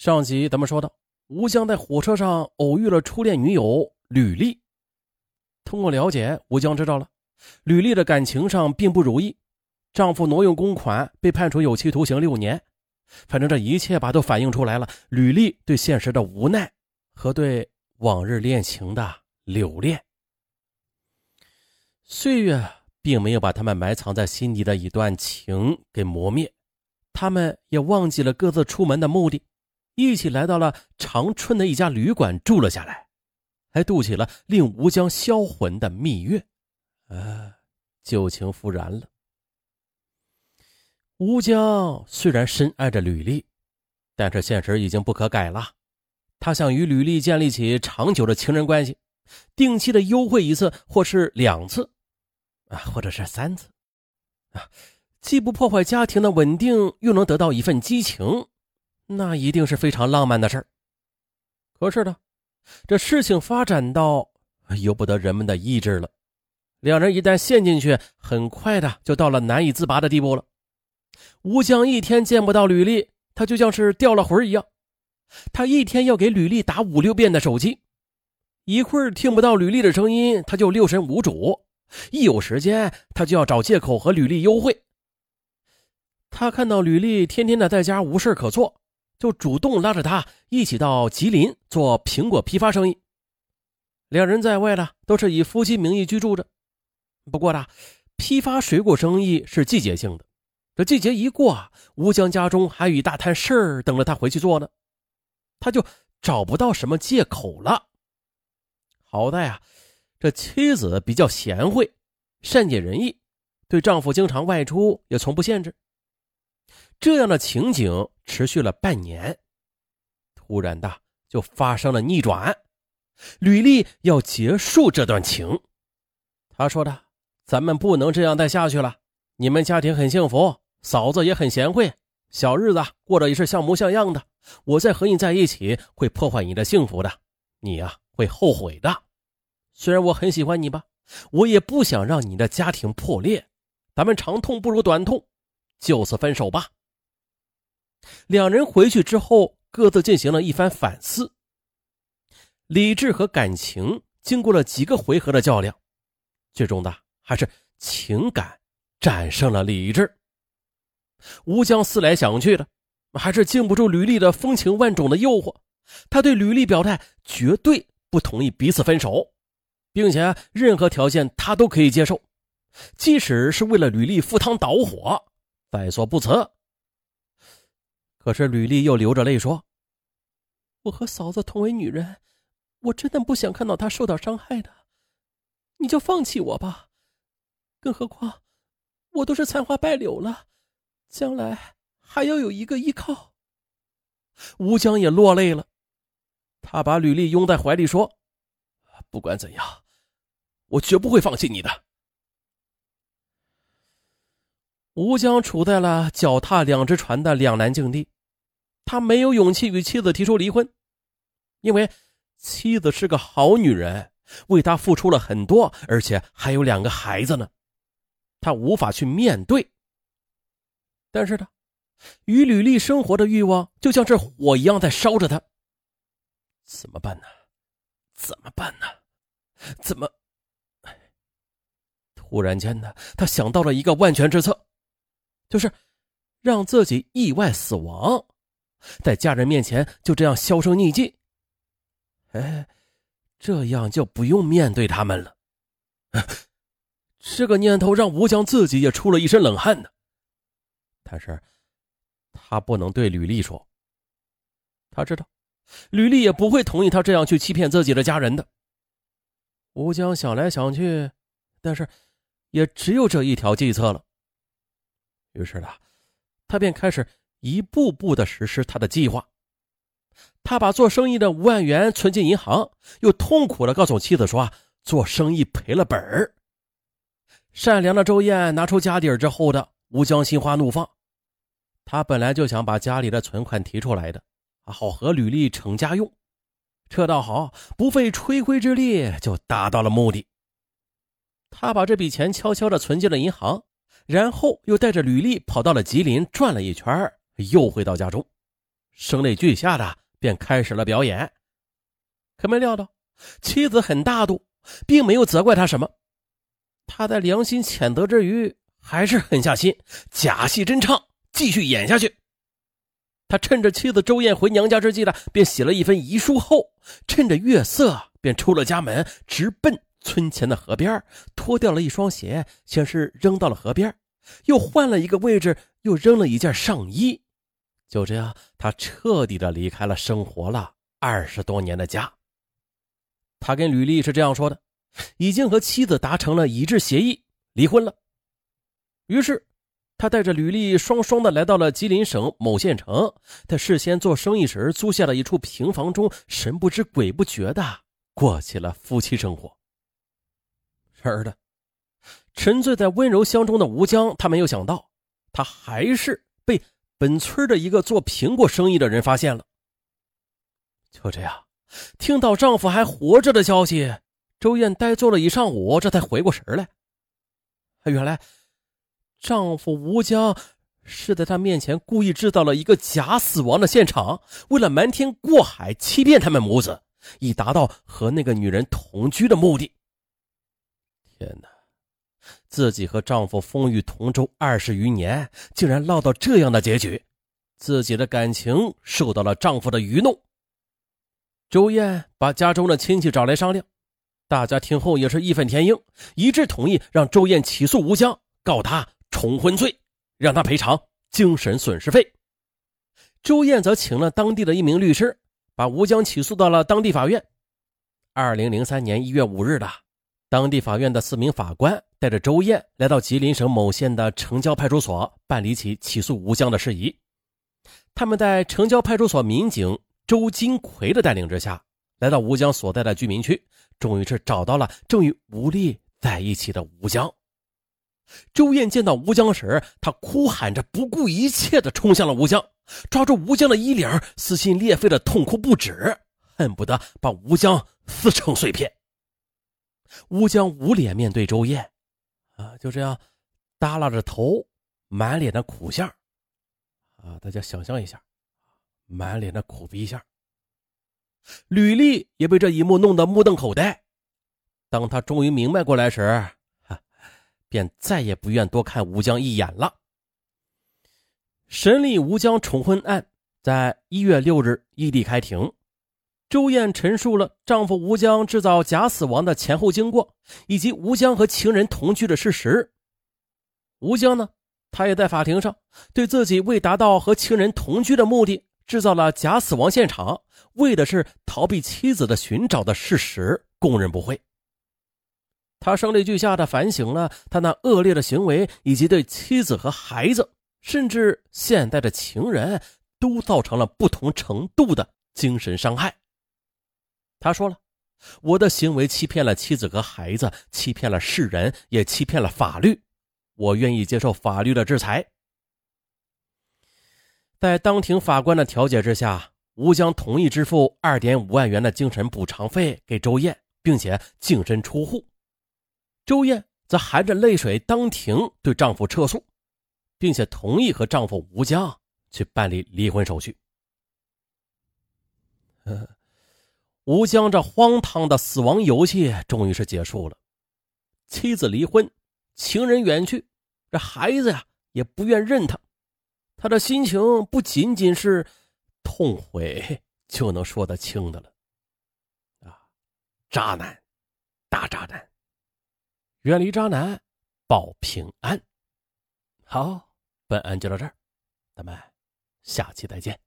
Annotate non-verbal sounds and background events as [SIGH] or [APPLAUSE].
上集咱们说到，吴江在火车上偶遇了初恋女友吕丽。通过了解，吴江知道了吕丽的感情上并不如意，丈夫挪用公款被判处有期徒刑六年。反正这一切吧，都反映出来了吕丽对现实的无奈和对往日恋情的留恋。岁月并没有把他们埋藏在心底的一段情给磨灭，他们也忘记了各自出门的目的。一起来到了长春的一家旅馆住了下来，还度起了令吴江销魂的蜜月，啊，旧情复燃了。吴江虽然深爱着吕丽，但是现实已经不可改了。他想与吕丽建立起长久的情人关系，定期的幽会一次，或是两次，啊，或者是三次，啊，既不破坏家庭的稳定，又能得到一份激情。那一定是非常浪漫的事儿。可是呢，这事情发展到由不得人们的意志了。两人一旦陷进去，很快的就到了难以自拔的地步了。吴江一天见不到吕丽，他就像是掉了魂一样。他一天要给吕丽打五六遍的手机，一会儿听不到吕丽的声音，他就六神无主；一有时间，他就要找借口和吕丽幽会。他看到吕丽天天的在家无事可做。就主动拉着他一起到吉林做苹果批发生意。两人在外呢，都是以夫妻名义居住着。不过呢，批发水果生意是季节性的，这季节一过啊，吴江家中还有一大摊事儿等着他回去做呢，他就找不到什么借口了。好在啊，这妻子比较贤惠，善解人意，对丈夫经常外出也从不限制。这样的情景持续了半年，突然的就发生了逆转。吕丽要结束这段情，他说的：“咱们不能这样再下去了。你们家庭很幸福，嫂子也很贤惠，小日子过得也是像模像样的。我再和你在一起会破坏你的幸福的，你呀会后悔的。虽然我很喜欢你吧，我也不想让你的家庭破裂。咱们长痛不如短痛，就此分手吧。”两人回去之后，各自进行了一番反思。理智和感情经过了几个回合的较量，最终的还是情感战胜了理智。吴江思来想去的，还是经不住吕丽的风情万种的诱惑。他对吕丽表态，绝对不同意彼此分手，并且任何条件他都可以接受，即使是为了吕丽赴汤蹈火，在所不辞。可是吕丽又流着泪说：“我和嫂子同为女人，我真的不想看到她受到伤害的。你就放弃我吧，更何况我都是残花败柳了，将来还要有一个依靠。”吴江也落泪了，他把吕丽拥在怀里说：“不管怎样，我绝不会放弃你的。”吴江处在了脚踏两只船的两难境地，他没有勇气与妻子提出离婚，因为妻子是个好女人，为他付出了很多，而且还有两个孩子呢，他无法去面对。但是呢，与吕丽生活的欲望就像是火一样在烧着他，怎么办呢？怎么办呢？怎么？突然间呢，他想到了一个万全之策。就是让自己意外死亡，在家人面前就这样销声匿迹。哎，这样就不用面对他们了。这个念头让吴江自己也出了一身冷汗呢。但是，他不能对吕丽说。他知道，吕丽也不会同意他这样去欺骗自己的家人的。吴江想来想去，但是也只有这一条计策了。于是呢，他便开始一步步的实施他的计划。他把做生意的五万元存进银行，又痛苦的告诉妻子说：“做生意赔了本儿。”善良的周燕拿出家底儿之后的吴江心花怒放。他本来就想把家里的存款提出来的，好和吕丽成家用。这倒好，不费吹灰之力就达到了目的。他把这笔钱悄悄的存进了银行。然后又带着吕丽跑到了吉林转了一圈，又回到家中。声泪俱下的便开始了表演。可没料到，妻子很大度，并没有责怪他什么。他在良心谴责之余，还是狠下心，假戏真唱，继续演下去。他趁着妻子周燕回娘家之际呢，便写了一份遗书后，趁着月色，便出了家门，直奔村前的河边，脱掉了一双鞋，先是扔到了河边，又换了一个位置，又扔了一件上衣。就这样，他彻底的离开了生活了二十多年的家。他跟吕丽是这样说的：已经和妻子达成了一致协议，离婚了。于是。他带着吕丽双双的来到了吉林省某县城，他事先做生意时租下了一处平房中，神不知鬼不觉的过起了夫妻生活。然而的，沉醉在温柔乡中的吴江，他没有想到，他还是被本村的一个做苹果生意的人发现了。就这样，听到丈夫还活着的消息，周燕呆坐了一上午，这才回过神来。原来。丈夫吴江是在她面前故意制造了一个假死亡的现场，为了瞒天过海，欺骗他们母子，以达到和那个女人同居的目的。天哪！自己和丈夫风雨同舟二十余年，竟然落到这样的结局，自己的感情受到了丈夫的愚弄。周燕把家中的亲戚找来商量，大家听后也是义愤填膺，一致同意让周燕起诉吴江，告他。重婚罪，让他赔偿精神损失费。周燕则请了当地的一名律师，把吴江起诉到了当地法院。二零零三年一月五日的，当地法院的四名法官带着周燕来到吉林省某县的城郊派出所办理起起诉吴江的事宜。他们在城郊派出所民警周金奎的带领之下，来到吴江所在的居民区，终于是找到了正与吴丽在一起的吴江。周燕见到吴江时，她哭喊着，不顾一切地冲向了吴江，抓住吴江的衣领，撕心裂肺地痛哭不止，恨不得把吴江撕成碎片。吴江捂脸面对周燕，啊，就这样耷拉着头，满脸的苦相，啊，大家想象一下，满脸的苦逼相。吕丽也被这一幕弄得目瞪口呆，当他终于明白过来时。便再也不愿多看吴江一眼了。审理吴江重婚案在一月六日异地开庭，周燕陈述了丈夫吴江制造假死亡的前后经过，以及吴江和情人同居的事实。吴江呢，他也在法庭上对自己为达到和情人同居的目的，制造了假死亡现场，为的是逃避妻子的寻找的事实供认不讳。他声泪俱下的反省了他那恶劣的行为，以及对妻子和孩子，甚至现在的情人，都造成了不同程度的精神伤害。他说了：“我的行为欺骗了妻子和孩子，欺骗了世人，也欺骗了法律。我愿意接受法律的制裁。”在当庭法官的调解之下，吴江同意支付二点五万元的精神补偿费给周燕，并且净身出户。周燕则含着泪水当庭对丈夫撤诉，并且同意和丈夫吴江去办理离婚手续。[LAUGHS] 吴江这荒唐的死亡游戏终于是结束了，妻子离婚，情人远去，这孩子呀也不愿认他，他的心情不仅仅是痛悔 [LAUGHS] 就能说得清的了。啊，渣男，大渣男！远离渣男，保平安。好，本案就到这儿，咱们下期再见。